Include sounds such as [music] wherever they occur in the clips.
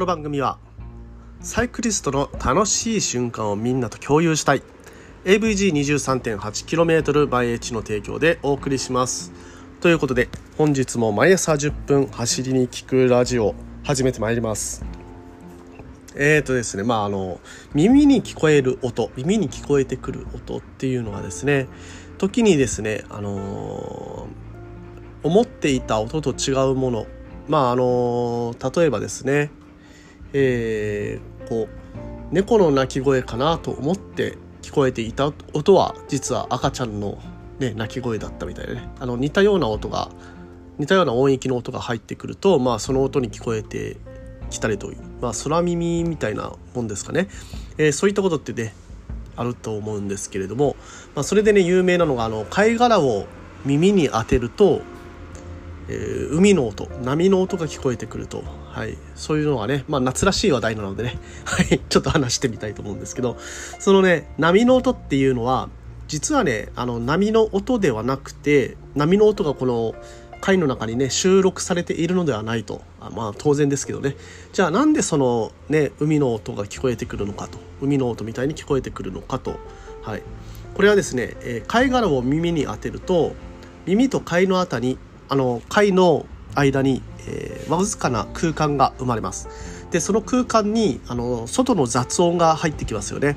この番組はサイクリストの楽しい瞬間をみんなと共有したい。AVG23.8km 毎日の提供でお送りします。ということで本日も毎朝10分走りに聞くラジオ始めてまいります。えーとですねまああの耳に聞こえる音耳に聞こえてくる音っていうのはですね時にですねあのー、思っていた音と違うものまああの例えばですねえー、こう猫の鳴き声かなと思って聞こえていた音は実は赤ちゃんの、ね、鳴き声だったみたいでね。あの似たような音が似たような音域の音が入ってくると、まあ、その音に聞こえてきたりという、まあ、空耳みたいなもんですかね、えー、そういったことってねあると思うんですけれども、まあ、それでね有名なのがあの貝殻を耳に当てるとえー、海の音波の音が聞こえてくると、はい、そういうのはね、まあ、夏らしい話題なのでね、[laughs] はい、ちょっと話してみたいと思うんですけど。そのね波の音っていうのは実はねあの波の音ではなくて波の音がこの回の中にね収録されているのではないと。あまあ当然ですけどね。じゃあなんでそのね海の音が聞こえてくるのかと。海の音みたいに聞こえてくるのかと。はい。これはですね、えー、貝殻を耳に当てると耳と貝のあたりあの貝の間に、えー、わずかな空間が生まれます。でその空間にあの外の雑音が入ってきますよね。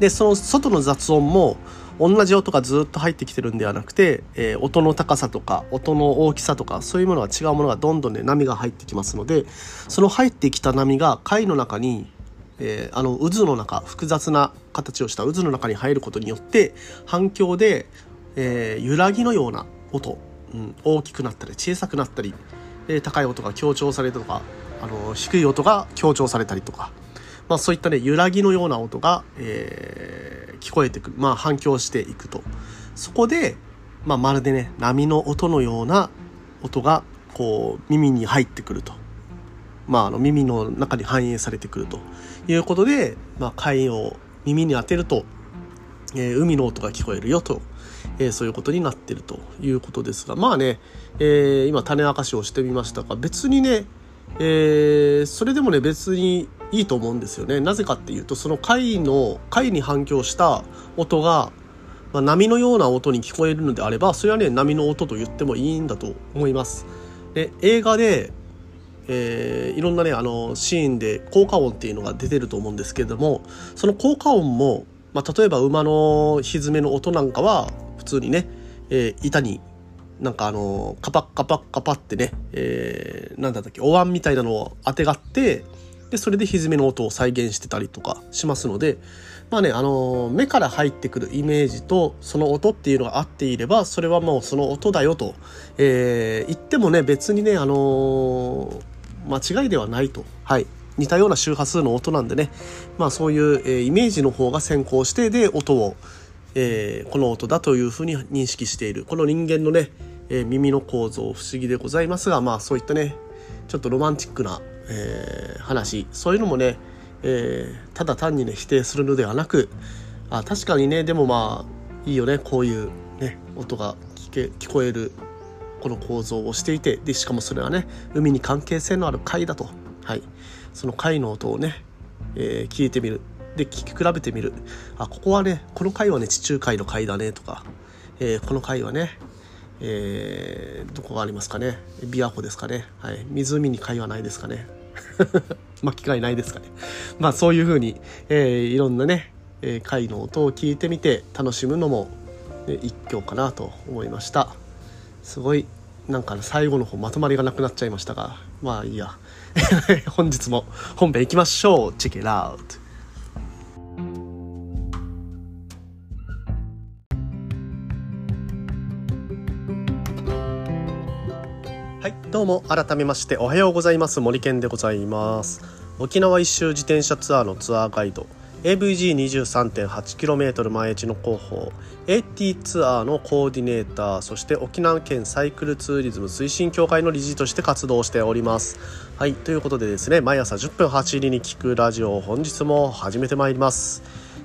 でその外の雑音も同じ音がずっと入ってきてるんではなくて、えー、音の高さとか音の大きさとかそういうものが違うものがどんどんね波が入ってきますのでその入ってきた波が貝の中に、えー、あの渦の中複雑な形をした渦の中に入ることによって反響で、えー、揺らぎのような音うん、大きくなったり小さくなったり、えー、高い音が強調されたとかあの低い音が強調されたりとか、まあ、そういったね揺らぎのような音が、えー、聞こえてくる、まあ、反響していくと。そこで、まあ、まるでね波の音のような音がこう耳に入ってくると、まあ、あの耳の中に反映されてくると。いうことで、まあ、貝を耳に当てると、えー、海の音が聞こえるよと。えー、そういうことになってるということですが。まあね、えー、今種明かしをしてみましたが別にね、えー、それでもね別にいいと思うんですよね。なぜかっていうとその貝の貝に反響した音が、まあ、波のような音に聞こえるのであればそれはね波の音と言ってもいいんだと思います。で映画でえー、いろんなねあのシーンで効果音っていうのが出てると思うんですけれどもその効果音も、まあ、例えば馬の蹄の音なんかは普通にね、えー、板になんかあのカパッカパッカパってね、えー、なんだったっけお椀みたいなのをあてがってでそれで蹄の音を再現してたりとかしますのでまあねあの目から入ってくるイメージとその音っていうのが合っていればそれはもうその音だよと、えー、言ってもね別にねあの間違いではないと。はい。似たような周波数の音なんでね。まあそういう、えー、イメージの方が先行してで音をえー、この音だというふうに認識している。この人間のね、えー、耳の構造不思議でございますがまあそういったねちょっとロマンチックな、えー、話。そういうのもね、えただ単にね否定するのではなくあ確かにねでもまあいいよねこういうね音が聞け聞こえるこの構造をしていてでしかもそれはね海に関係性のある貝だと、はい、その貝の音をね、え聞いてみる。で聞き比べてみる。あここはねこの階はね地中海の階だねとか、えー、この階はねえー、どこがありますかね。琵琶湖ですかね、はい、湖に貝はないですかね。[laughs] 巻き貝ないですかね。[laughs] まあそういうふうに、えー、いろんなね、えー、貝の音を聞いてみて楽しむのも、ね、一興かなと思いました。すごいなんか、最後の方まとまりがなくなっちゃいましたが。まあいいや。[laughs] 本日も本編行きましょう。チェケラウトはいどうも改めましておはようございます。森健でございます。沖縄一周自転車ツアーのツアーガイド。AVG23.8km 毎日の広報。AT ツアーのコーディネーター。そして沖縄県サイクルツーリズム推進協会の理事として活動しております。はいということでですね毎朝10分走りに聞くラジオ本日も始めてまいります。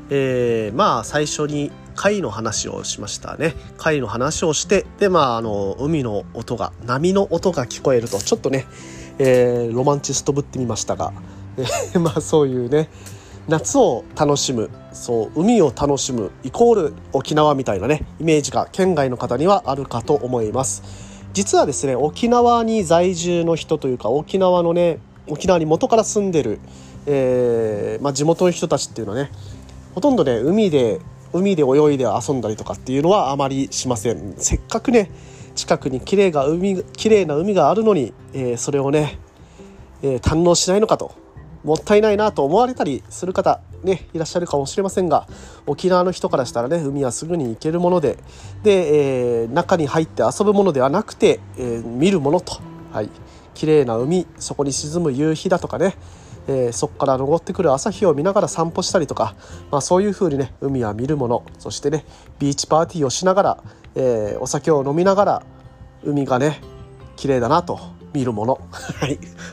えー、まあ最初に貝の話をしましたね。貝の話をしてでまああの海の音が波の音が聞こえるとちょっとね、えー、ロマンチストぶってみましたが、え、[laughs] まあそういうね夏を楽しむそう海を楽しむイコール沖縄みたいなねイメージが県外の方にはあるかと思います。実はですね沖縄に在住の人というか沖縄のね沖縄に元から住んでる、えーまあ、地元の人たちっていうのはねほとんどね海で海で泳いで遊んだりとかっていうのはあまりしません。せっかくね近くに綺麗が海綺麗な海があるのに、えー、それをね、えー、堪能しないのかともったいないなと思われたりする方ねいらっしゃるかもしれませんが沖縄の人からしたらね海はすぐに行けるものでで、えー、中に入って遊ぶものではなくて、え、見るものと。はい。綺麗な海そこに沈む夕日だとかねえー、そこから登ってくる朝日を見ながら散歩したりとか、まあ、そういう風にね海は見るもの。そしてねビーチパーティーをしながら、えー、お酒を飲みながら海がね綺麗だなと見るもの。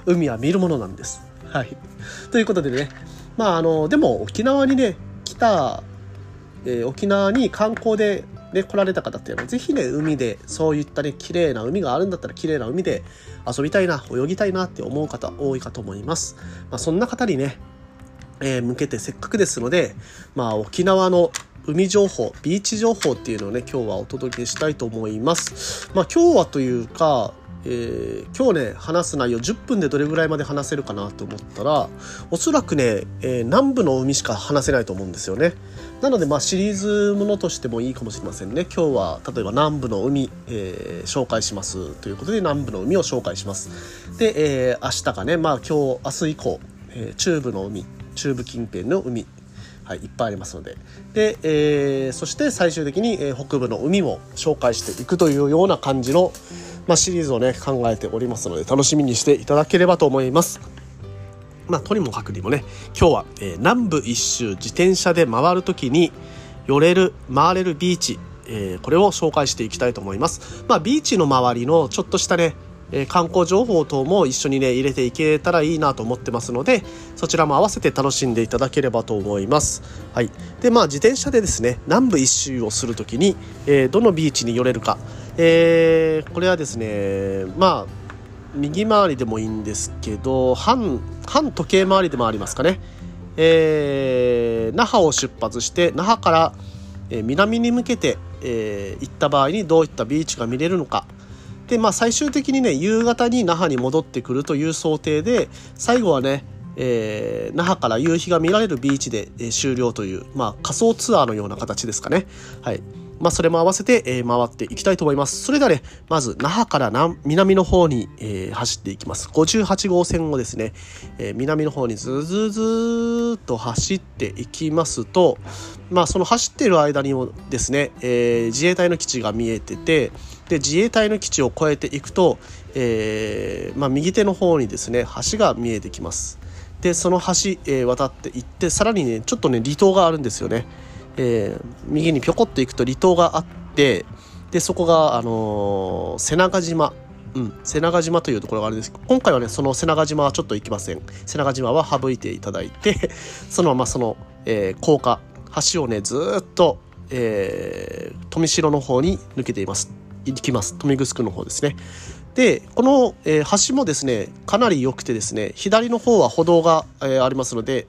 海は見るものなんです。はい。ということでねまああのでも沖縄にね来た、えー、沖縄に観光でね、来られた方っていうのは、ぜひね、海で、そういったね、綺麗な海があるんだったら、綺麗な海で遊びたいな、泳ぎたいなって思う方多いかと思います。まあ、そんな方にね、えー、向けてせっかくですので、まあ、沖縄の海情報、ビーチ情報っていうのをね、今日はお届けしたいと思います。まあ、今日はというか、えー、今日ね話す内容10分でどれぐらいまで話せるかなと思ったらおそらくね、えー、南部の海しか話せないと思うんですよね。なのでまあシリーズものとしてもいいかもしれませんね。今日は例えば南部の海、えー、紹介しますということで南部の海を紹介します。で、えー、明日がねまあ今日明日以降、え、中部の海中部近辺の海はい、いっぱいありますので。で、え、そして最終的に、え、北部の海も紹介していくというような感じの、まあ、シリーズをね考えておりますので楽しみにしていただければと思います。まあ、とにもかくにもね今日は、えー、南部一周自転車で回る時に寄れる回れるビーチ、えー、これを紹介していきたいと思います。まあ、ビーチの周りのちょっとしたねえー、観光情報等も一緒にね入れていけたらいいなと思ってますのでそちらも合わせて楽しんでいただければと思います。はい、でまあ自転車でですね南部一周をする時に、えー、どのビーチに寄れるか、えー、これはですねまあ右回りでもいいんですけど反反時計回りでもありますかね、えー、那覇を出発して那覇から、え南に向けて、え行った場合にどういったビーチが見れるのか。で、まあ、最終的にね夕方に那覇に戻ってくるという想定で最後はね、えー、那覇から夕日が見られるビーチで、えー、終了という、まあ、仮想ツアーのような形ですかね。はい。まあ、それも合わせて、え、回っていきたいと思います。それではね、まず那覇から南南の方に、え、走っていきます。58号線をですね、え、南の方にずずずっと走っていきますと、まあ、その走っている間にもですね、え、自衛隊の基地が見えてて、で自衛隊の基地を越えていくと、えーまあ、右手の方にですね橋が見えてきますでその橋、えー、渡っていってさらにねちょっとね離島があるんですよね、えー、右にぴょこっと行くと離島があってでそこが、あのー、瀬長島。うん、瀬長島というところがあるんです。けど今回はねその瀬長島はちょっと行きません。瀬長島は省いていただいて [laughs] そのままその、えー、高架橋をねずっと、えー、富城の方に抜けています。行きます。豊見城の方ですね。でこの、えー、橋もですねかなり良くてですね左の方は歩道が、えー、ありますので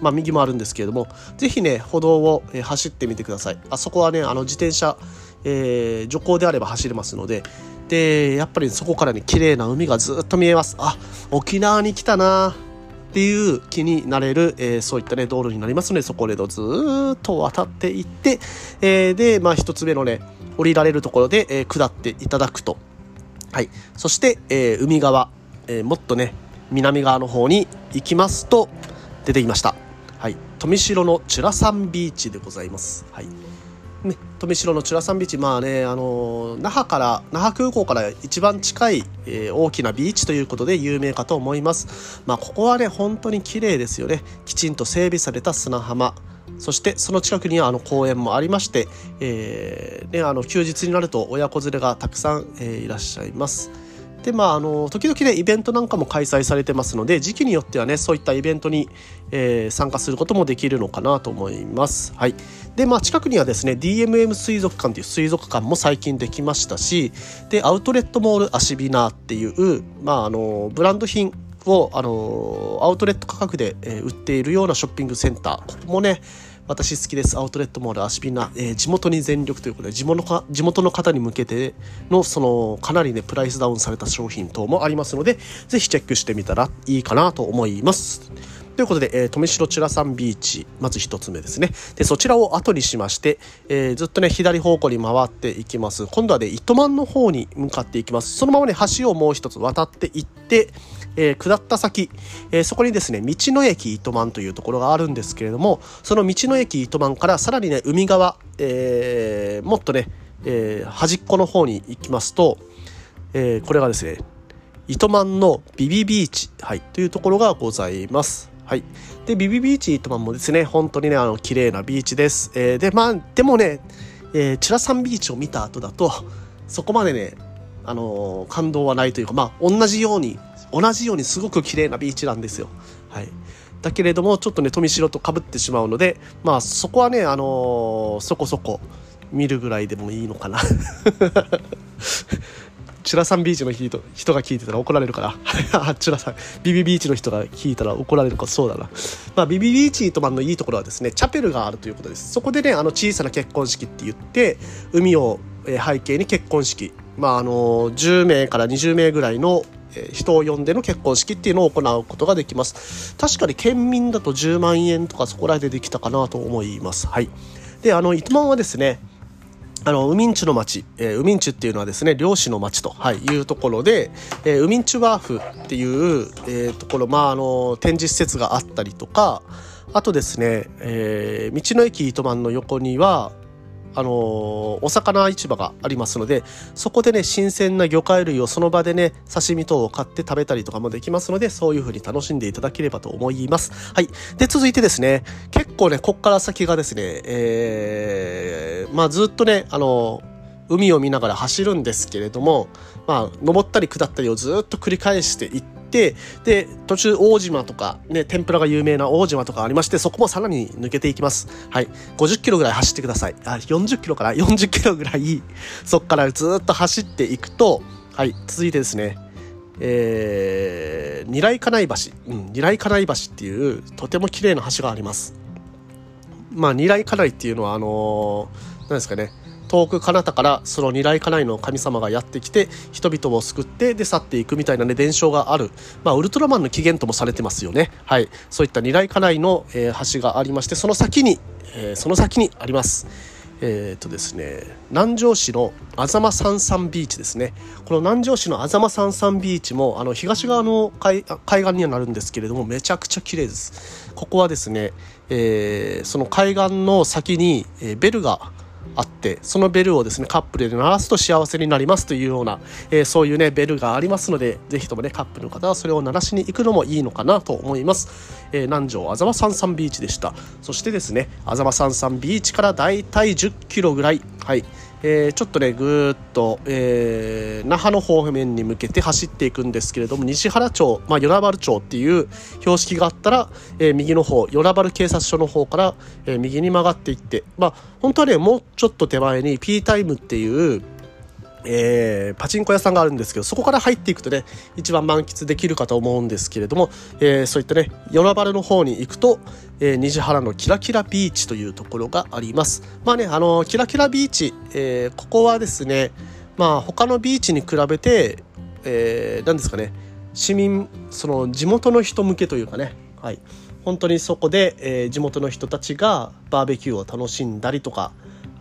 まあ、右もあるんですけれども是非ね歩道を、走ってみてくださいあそこはねあの自転車、えー、徐行であれば走れますのででやっぱりそこからね綺麗な海がずっと見えますあ沖縄に来たなっていう気になれる、えー、そういったね道路になりますのでそこでずっと渡っていって、えー、でまあ一つ目のね降りられるところで、えー、下っていただくと。はい。そして、え、海側、え、もっとね、南側の方に行きますと、出てきました。富城のチュラサンビーチでございます。はい。ね、富城のチュラサンビーチ、まあね、あの那覇から、那覇空港から一番近い、えー、大きなビーチということで有名かと思います。まあ、ここはね、本当に綺麗ですよね。きちんと整備された砂浜。そしてその近くにはあの公園もありまして、えーね、あの休日になると親子連れがたくさん、えー、いらっしゃいます。でまああの時々ねイベントなんかも開催されてますので時期によってはねそういったイベントに、えー、参加することもできるのかなと思います。はい。でまあ近くにはですね DMM 水族館という水族館も最近できましたしでアウトレットモールアシビナーっていうまああのブランド品をあのアウトレット価格で、え売っているようなショッピングセンターここもね私好きです。アウトレットモールアシピナ、えー、地元に全力ということで、地元か地元の方に向けての、その、かなりね、プライスダウンされた商品等もありますので、ぜひチェックしてみたらいいかなと思います。ということで、えー、富城チュラさんビーチ、まず一つ目ですね。で、そちらを後にしまして、えー、ずっとね、左方向に回っていきます。今度はね、糸満の方に向かっていきます。そのままね、橋をもう一つ渡っていって、えー、下った先、えー、そこにですね道の駅糸満というところがあるんですけれどもその道の駅糸満からさらにね海側、えー、もっとね、え端っこの方に行きますと、えこれがですね糸満のビビビーチ、はい、というところがございます。はい、でビビビーチ糸満もですね本当にねあの綺麗なビーチです。えでまあでもね、えー、チラサンビーチを見た後だとそこまでねあの感動はないというかまあ同じように同じようにすごく綺麗なビーチなんですよ。はい、だけれどもちょっとね富城とかぶってしまうのでまあそこはね、あのー、そこそこ見るぐらいでもいいのかな。チュラさんビーチの人人が聞いてたら怒られるから。[laughs] チュラさん。ビビビーチの人が聞いたら怒られるかそうだな、まあ、ビビビーチとマンのいいところはですねチャペルがあるということです。そこでねあの小さな結婚式って言って海を背景に結婚式。まああの10名から20名ぐらいの人を呼んでの結婚式っていうのを行うことができます。確かに県民だと10万円とかそこらでできたかなと思います。はい。であの糸満はですねあの、ウミンチュの町、えー、海んちっていうのはですね、漁師の町と、はい、いうところで、えー、海んちワーフっていう、えー、ところ、まあ、あの、展示施設があったりとか、あとですね、えー、道の駅糸満の横には、あのお魚市場がありますのでそこでね新鮮な魚介類をその場でね刺身等を買って食べたりとかもできますのでそういう風に楽しんでいただければと思います。はい。で続いてですね結構ねこっから先がですねえー、まあずっとねあの海を見ながら走るんですけれども、まあ、登ったり下ったりをずっと繰り返していって、で、途中大島とか、ね、天ぷらが有名な大島とかありまして、そこもさらに抜けていきます。はい。50キロぐらい走ってください。あ、40キロから40キロぐらい、そこからずっと走っていくと、はい、続いてですね、えー、二来金井橋、うん、二来金井橋っていうとても綺麗な橋があります。まあ、二来金井っていうのは、あのー、何ですかね、遠く彼方からその二来家内の神様がやってきて人々を救ってで去っていくみたいなね伝承がある、まあ、ウルトラマンの起源ともされてますよね。はい。そういった二来家内の、えー、橋がありましてその先に、えー、その先にあります。えーとですね、南城市のあざま三三ビーチですね。この南城市のあざま三三ビーチもあの東側の海岸にはなるんですけれどもめちゃくちゃ綺麗です。ここはですね、えー、その海岸の先に、えー、ベルがあってそのベルをですねカップルで鳴らすと幸せになりますというような、えー、そういうねベルがありますのでぜひともねカップルの方はそれを鳴らしに行くのもいいのかなと思います、えー、南城あざまさんさんビーチでした。そしてですねあざまさんさんビーチからだいたい10キロぐらいはい。えー、ちょっとねぐーっと、えー、那覇の方面に向けて走っていくんですけれども西原町、まあ、与那原町っていう標識があったら、えー、右の方与那原警察署の方から、え右に曲がっていってまあ本当はねもうちょっと手前に P タイムっていうえー、パチンコ屋さんがあるんですけどそこから入っていくとね一番満喫できるかと思うんですけれども、えー、そういったね与那原の方に行くと、えー、虹原のキラキラビーチというところがあります。まあねあのキラキラビーチ、えここはですねまあ他のビーチに比べて、えー、何ですかね市民その地元の人向けというかねはい。本当にそこで、え地元の人たちがバーベキューを楽しんだりとか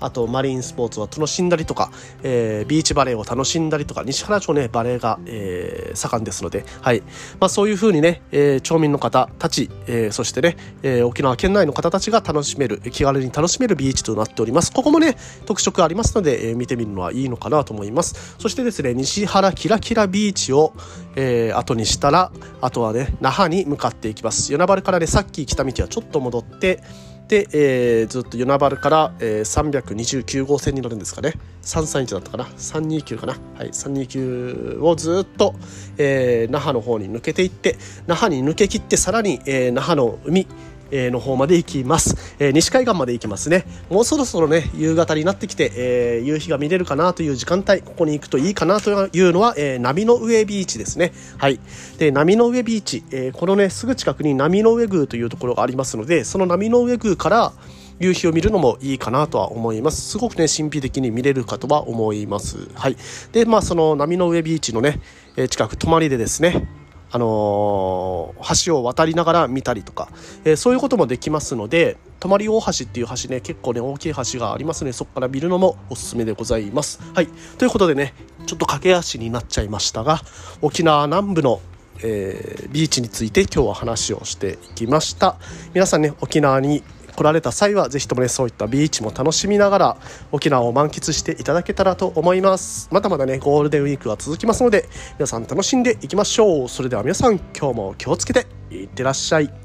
あとマリンスポーツを楽しんだりとか、えー、ビーチバレーを楽しんだりとか、西原町ね、バレーが、えー、盛んですので、はい。まあそういうふうにね、えー、町民の方たち、えー、そしてね、えー、沖縄県内の方たちが楽しめる、気軽に楽しめるビーチとなっております。ここもね、特色ありますので、えー、見てみるのはいいのかなと思います。そしてですね、西原キラキラビーチを、えー、後にしたら、あとはね、那覇に向かっていきます。与那原からね、さっき来た道はちょっと戻って、で、えー、ずっと与那原から、えー、329号線に乗るんですかね。331だったかな。329かな。はい。329をずっと、えー、那覇の方に抜けていって那覇に抜けきってさらに、えー、那覇の海えの方まで行きます、えー、西海岸まで行きますねもうそろそろね夕方になってきて、えー、夕日が見れるかなという時間帯ここに行くといいかなというのは、えー、波の上ビーチですねはいで波の上ビーチ、えこのねすぐ近くに波の上宮というところがありますのでその波の上宮から夕日を見るのもいいかなとは思います。すごくね、神秘的に見れるかとは思います。はい。で、まあ、その波の上ビーチのね、え近く、泊まりでですね、あのー、橋を渡りながら見たりとか、えー、そういうこともできますので泊大橋っていう橋ね結構ね大きい橋がありますねそこから見るのもおすすめでございます。はいということでねちょっと駆け足になっちゃいましたが沖縄南部のえー、ビーチについて今日は話をしていきました皆さんね沖縄に来られた際は是非ともねそういったビーチも楽しみながら沖縄を満喫していただけたらと思います。まだまだねゴールデンウィークは続きますので皆さん楽しんでいきましょう。それでは皆さん今日も気をつけていってらっしゃい。